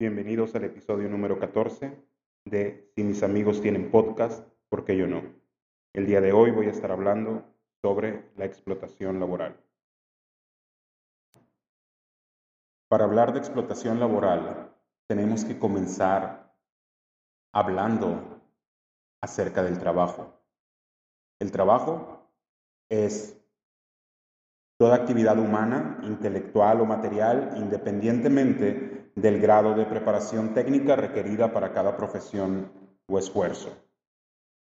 Bienvenidos al episodio número 14 de Si mis amigos tienen podcast, ¿por qué yo no? El día de hoy voy a estar hablando sobre la explotación laboral. Para hablar de explotación laboral, tenemos que comenzar hablando acerca del trabajo. El trabajo es toda actividad humana, intelectual o material, independientemente del grado de preparación técnica requerida para cada profesión o esfuerzo.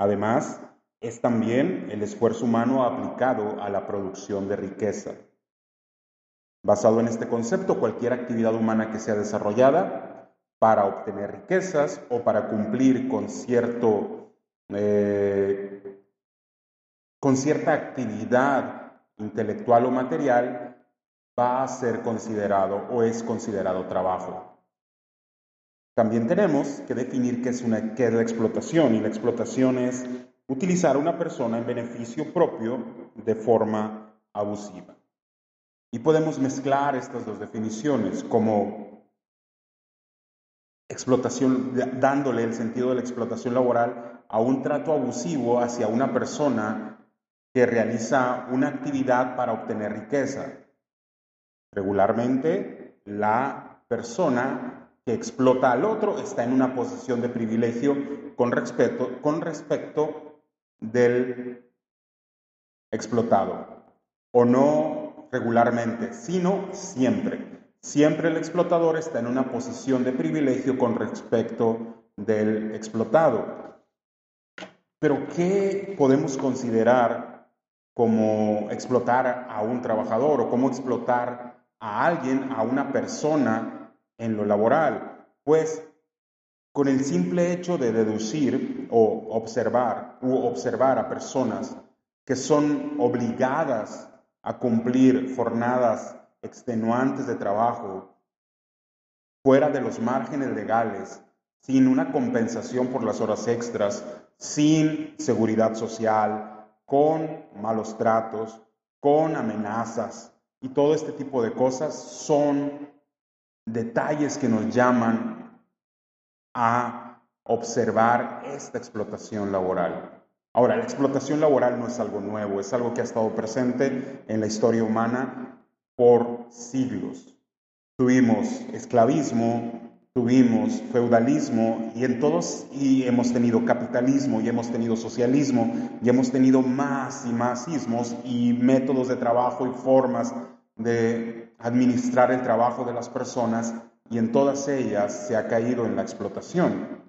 Además, es también el esfuerzo humano aplicado a la producción de riqueza. Basado en este concepto, cualquier actividad humana que sea desarrollada para obtener riquezas o para cumplir con cierto eh, con cierta actividad intelectual o material va a ser considerado o es considerado trabajo. También tenemos que definir qué es, una, qué la explotación y la explotación es utilizar a una persona en beneficio propio de forma abusiva. Y podemos mezclar estas dos definiciones como explotación, dándole el sentido de la explotación laboral a un trato abusivo hacia una persona que realiza una actividad para obtener riqueza, Regularmente, la persona que explota al otro está en una posición de privilegio con respecto, con respecto del explotado. O no regularmente, sino siempre. Siempre el explotador está en una posición de privilegio con respecto del explotado. Pero ¿qué podemos considerar como explotar a un trabajador o cómo explotar a alguien, a una persona en lo laboral, pues con el simple hecho de deducir o observar u observar a personas que son obligadas a cumplir jornadas extenuantes de trabajo fuera de los márgenes legales, sin una compensación por las horas extras, sin seguridad social, con malos tratos, con amenazas, y todo este tipo de cosas son detalles que nos llaman a observar esta explotación laboral. Ahora, la explotación laboral no es algo nuevo, es algo que ha estado presente en la historia humana por siglos. Tuvimos esclavismo, tuvimos feudalismo y en todos y hemos tenido capitalismo y hemos tenido socialismo y hemos tenido más y más ismos y métodos de trabajo y formas de administrar el trabajo de las personas y en todas ellas se ha caído en la explotación.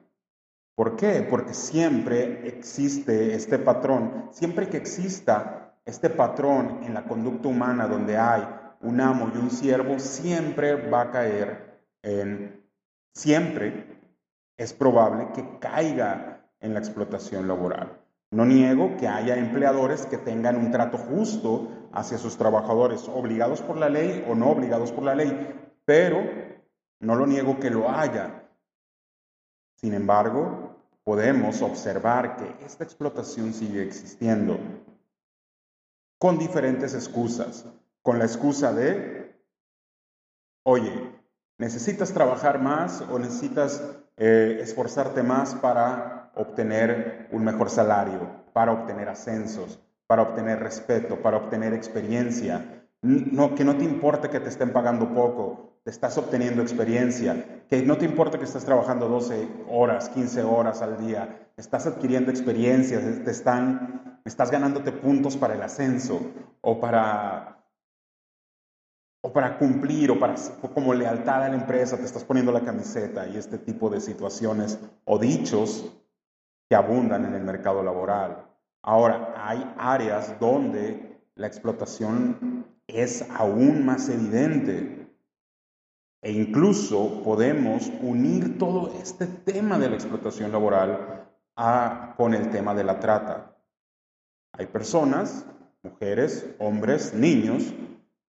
¿Por qué? Porque siempre existe este patrón, siempre que exista este patrón en la conducta humana donde hay un amo y un siervo, siempre va a caer en siempre es probable que caiga en la explotación laboral. No niego que haya empleadores que tengan un trato justo hacia sus trabajadores, obligados por la ley o no obligados por la ley, pero no lo niego que lo haya. Sin embargo, podemos observar que esta explotación sigue existiendo con diferentes excusas. Con la excusa de, oye, ¿Necesitas trabajar más o necesitas eh, esforzarte más para obtener un mejor salario, para obtener ascensos, para obtener respeto, para obtener experiencia? No, que no te importe que te estén pagando poco, te estás obteniendo experiencia, que no te importa que estés trabajando 12 horas, 15 horas al día, estás adquiriendo experiencia, te están, estás ganándote puntos para el ascenso o para o para cumplir o para como lealtad a la empresa te estás poniendo la camiseta y este tipo de situaciones o dichos que abundan en el mercado laboral. Ahora, hay áreas donde la explotación es aún más evidente e incluso podemos unir todo este tema de la explotación laboral a, con el tema de la trata. Hay personas, mujeres, hombres, niños,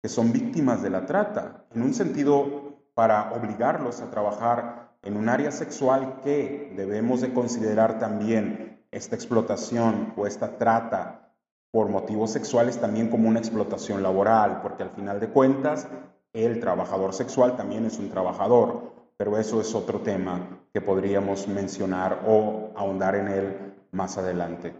que son víctimas de la trata, en un sentido para obligarlos a trabajar en un área sexual que debemos de considerar también esta explotación o esta trata por motivos sexuales también como una explotación laboral, porque al final de cuentas el trabajador sexual también es un trabajador, pero eso es otro tema que podríamos mencionar o ahondar en él más adelante.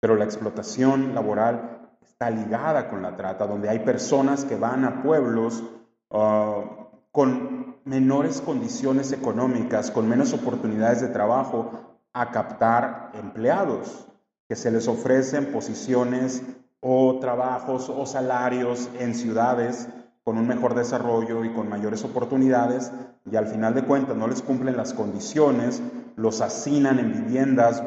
Pero la explotación laboral está ligada con la trata, donde hay personas que van a pueblos ah, con menores condiciones económicas, con menos oportunidades de trabajo, a captar empleados, que se les ofrecen posiciones o trabajos o salarios en ciudades con un mejor desarrollo y con mayores oportunidades y al final de cuentas no les cumplen las condiciones, los hacinan en viviendas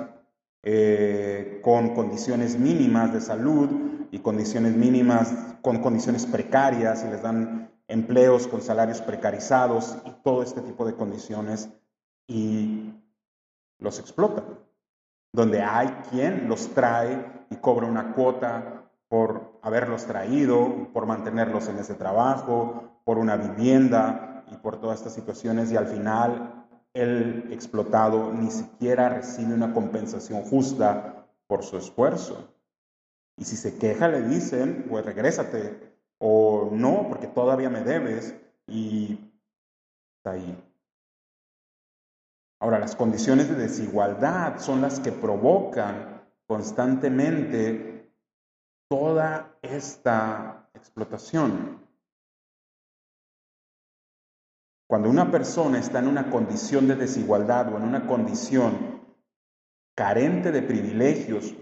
eh, con condiciones mínimas de salud y condiciones mínimas con condiciones precarias y les dan empleos con salarios precarizados y todo este tipo de condiciones y los explotan. Donde hay quien los trae y cobra una cuota por haberlos traído, por mantenerlos en ese trabajo, por una vivienda y por todas estas situaciones y al final el explotado ni siquiera recibe una compensación justa por su esfuerzo. Y si se queja le dicen, pues regrésate, o no, porque todavía me debes y está ahí. Ahora, las condiciones de desigualdad son las que provocan constantemente toda esta explotación. Cuando una persona está en una condición de desigualdad o en una condición carente de privilegios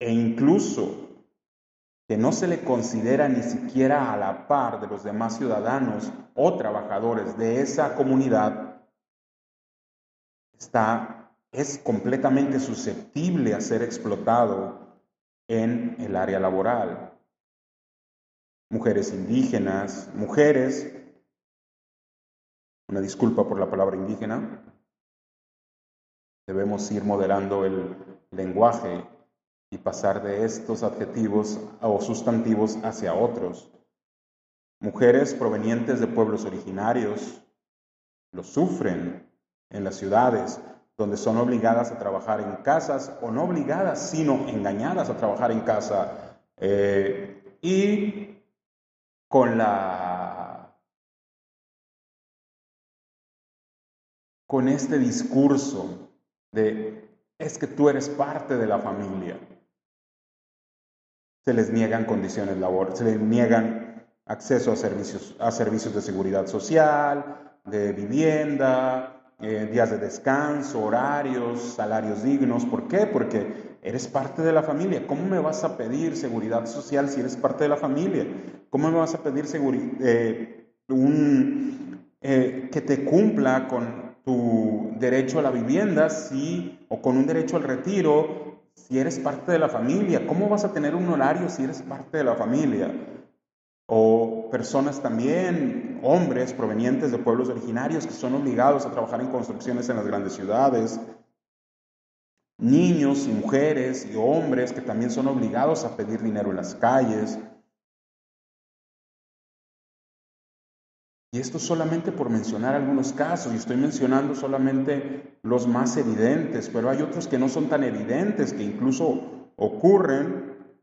e incluso que no se le considera ni siquiera a la par de los demás ciudadanos o trabajadores de esa comunidad, está, es completamente susceptible a ser explotado en el área laboral. Mujeres indígenas, mujeres, una disculpa por la palabra indígena, debemos ir moderando el lenguaje y pasar de estos adjetivos o sustantivos hacia otros. Mujeres provenientes de pueblos originarios lo sufren en las ciudades, donde son obligadas a trabajar en casas, o no obligadas, sino engañadas a trabajar en casa. Eh, y con la con este discurso de es que tú eres parte de la familia se les niegan condiciones laborales, se les niegan acceso a servicios, a servicios de seguridad social, de vivienda, eh, días de descanso, horarios, salarios dignos. ¿Por qué? Porque eres parte de la familia. ¿Cómo me vas a pedir seguridad social si eres parte de la familia? ¿Cómo me vas a pedir eh, eh, que te cumpla con tu derecho a la vivienda si, o con un derecho al retiro si eres parte de la familia? ¿Cómo vas a tener un horario si eres parte de la familia? O personas también, hombres provenientes de pueblos originarios que son obligados a trabajar en construcciones en las grandes ciudades. Niños y mujeres y hombres que también son obligados a pedir dinero en las calles. Y esto solamente por mencionar algunos casos, y estoy mencionando solamente los más evidentes, pero hay otros que no son tan evidentes, que incluso ocurren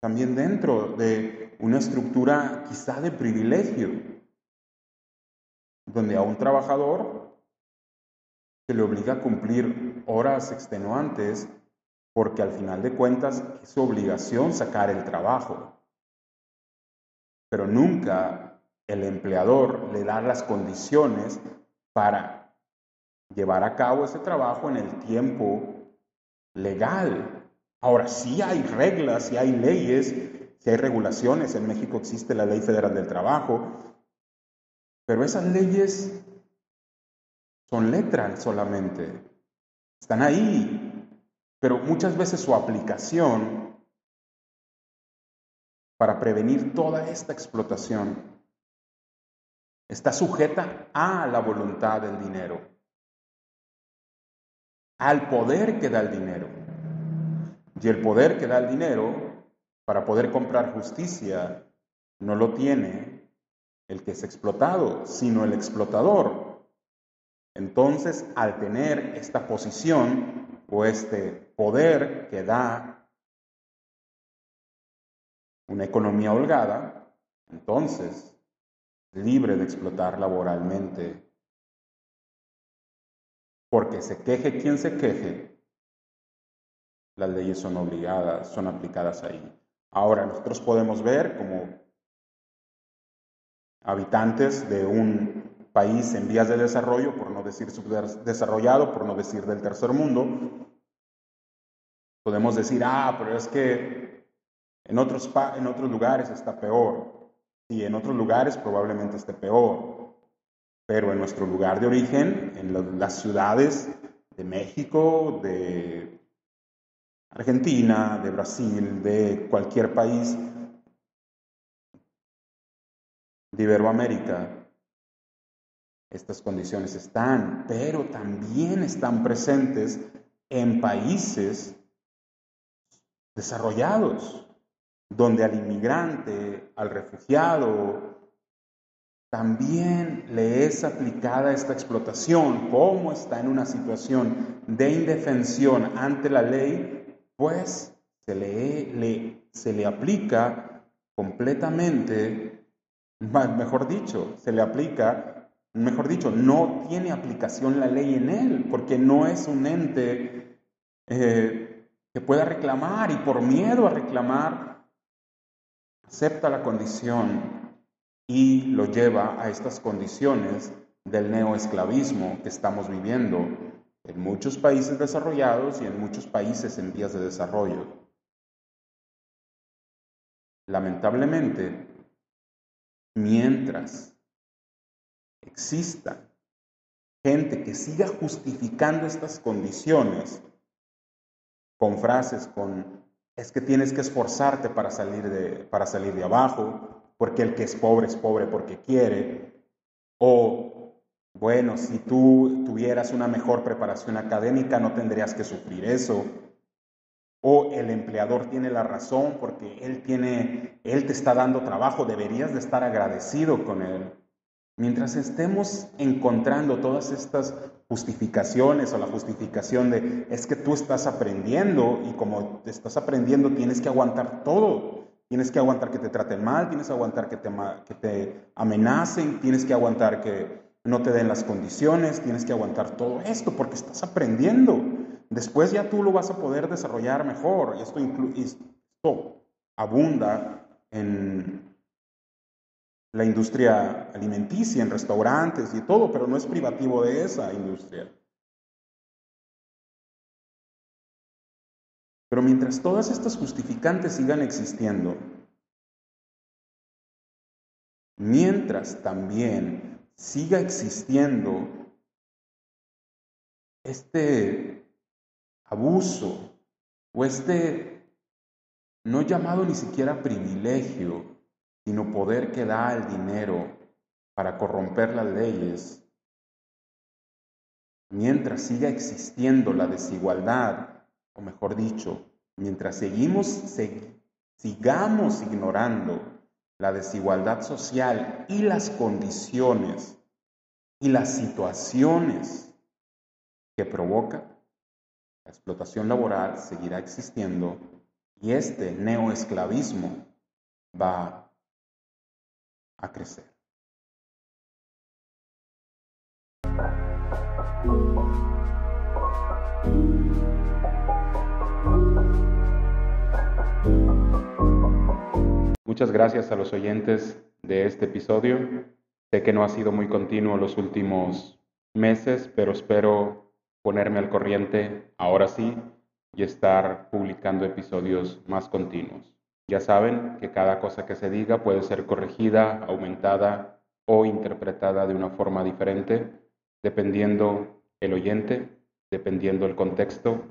también dentro de una estructura quizá de privilegio, donde a un trabajador se le obliga a cumplir horas extenuantes porque al final de cuentas es su obligación sacar el trabajo, pero nunca el empleador le da las condiciones para llevar a cabo ese trabajo en el tiempo legal. Ahora, sí hay reglas, sí hay leyes, sí hay regulaciones. En México existe la Ley Federal del Trabajo, pero esas leyes son letras solamente. Están ahí, pero muchas veces su aplicación para prevenir toda esta explotación está sujeta a la voluntad del dinero, al poder que da el dinero. Y el poder que da el dinero para poder comprar justicia no lo tiene el que es explotado, sino el explotador. Entonces, al tener esta posición o este poder que da una economía holgada, entonces, libre de explotar laboralmente, porque se queje quien se queje, las leyes son obligadas, son aplicadas ahí. Ahora, nosotros podemos ver como habitantes de un país en vías de desarrollo, por no decir subdesarrollado, por no decir del tercer mundo, podemos decir, ah, pero es que en otros, en otros lugares está peor. Y en otros lugares probablemente esté peor. Pero en nuestro lugar de origen, en las ciudades de México, de Argentina, de Brasil, de cualquier país de Iberoamérica, estas condiciones están, pero también están presentes en países desarrollados, donde al inmigrante, al refugiado, también le es aplicada esta explotación, como está en una situación de indefensión ante la ley, pues se le, se le aplica completamente, mejor dicho, se le aplica mejor dicho, no tiene aplicación la ley en él, porque no es un ente eh, que pueda reclamar y por miedo a reclamar, acepta la condición y lo lleva a estas condiciones del neoesclavismo que estamos viviendo en muchos países desarrollados y en muchos países en vías de desarrollo. Lamentablemente, mientras exista gente que siga justificando estas condiciones con frases, con es que tienes que esforzarte para salir de, para salir de abajo, porque el que es pobre es pobre porque quiere, o bueno, si tú tuvieras una mejor preparación académica no tendrías que sufrir eso, o el empleador tiene la razón porque él tiene, él te está dando trabajo, deberías de estar agradecido con él. Mientras estemos encontrando todas estas justificaciones o la justificación de es que tú estás aprendiendo y como estás aprendiendo tienes que aguantar todo. Tienes que aguantar que te traten mal, tienes que aguantar que te, que te amenacen, tienes que aguantar que no te den las condiciones, tienes que aguantar todo esto porque estás aprendiendo. Después ya tú lo vas a poder desarrollar mejor. Y esto, esto abunda en, la industria alimenticia, en restaurantes y todo, pero no es privativo de esa industria. Pero mientras todas estas justificantes sigan existiendo, mientras también siga existiendo este abuso o este no llamado ni siquiera privilegio sino poder que da el dinero para corromper las leyes, mientras siga existiendo la desigualdad, o mejor dicho, mientras seguimos, sigamos ignorando la desigualdad social y las condiciones y las situaciones que provoca, la explotación laboral seguirá existiendo y este neoesclavismo va a crecer. Muchas gracias a los oyentes de este episodio. Sé que no ha sido muy continuo los últimos meses, pero espero ponerme al corriente ahora sí y estar publicando episodios más continuos. Ya saben que cada cosa que se diga puede ser corregida, aumentada o interpretada de una forma diferente, dependiendo el oyente, dependiendo el contexto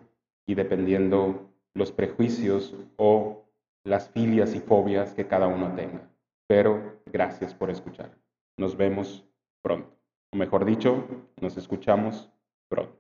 y dependiendo los prejuicios o las filias y fobias que cada uno tenga. Pero gracias por escuchar. Nos vemos pronto. O mejor dicho, nos escuchamos pronto.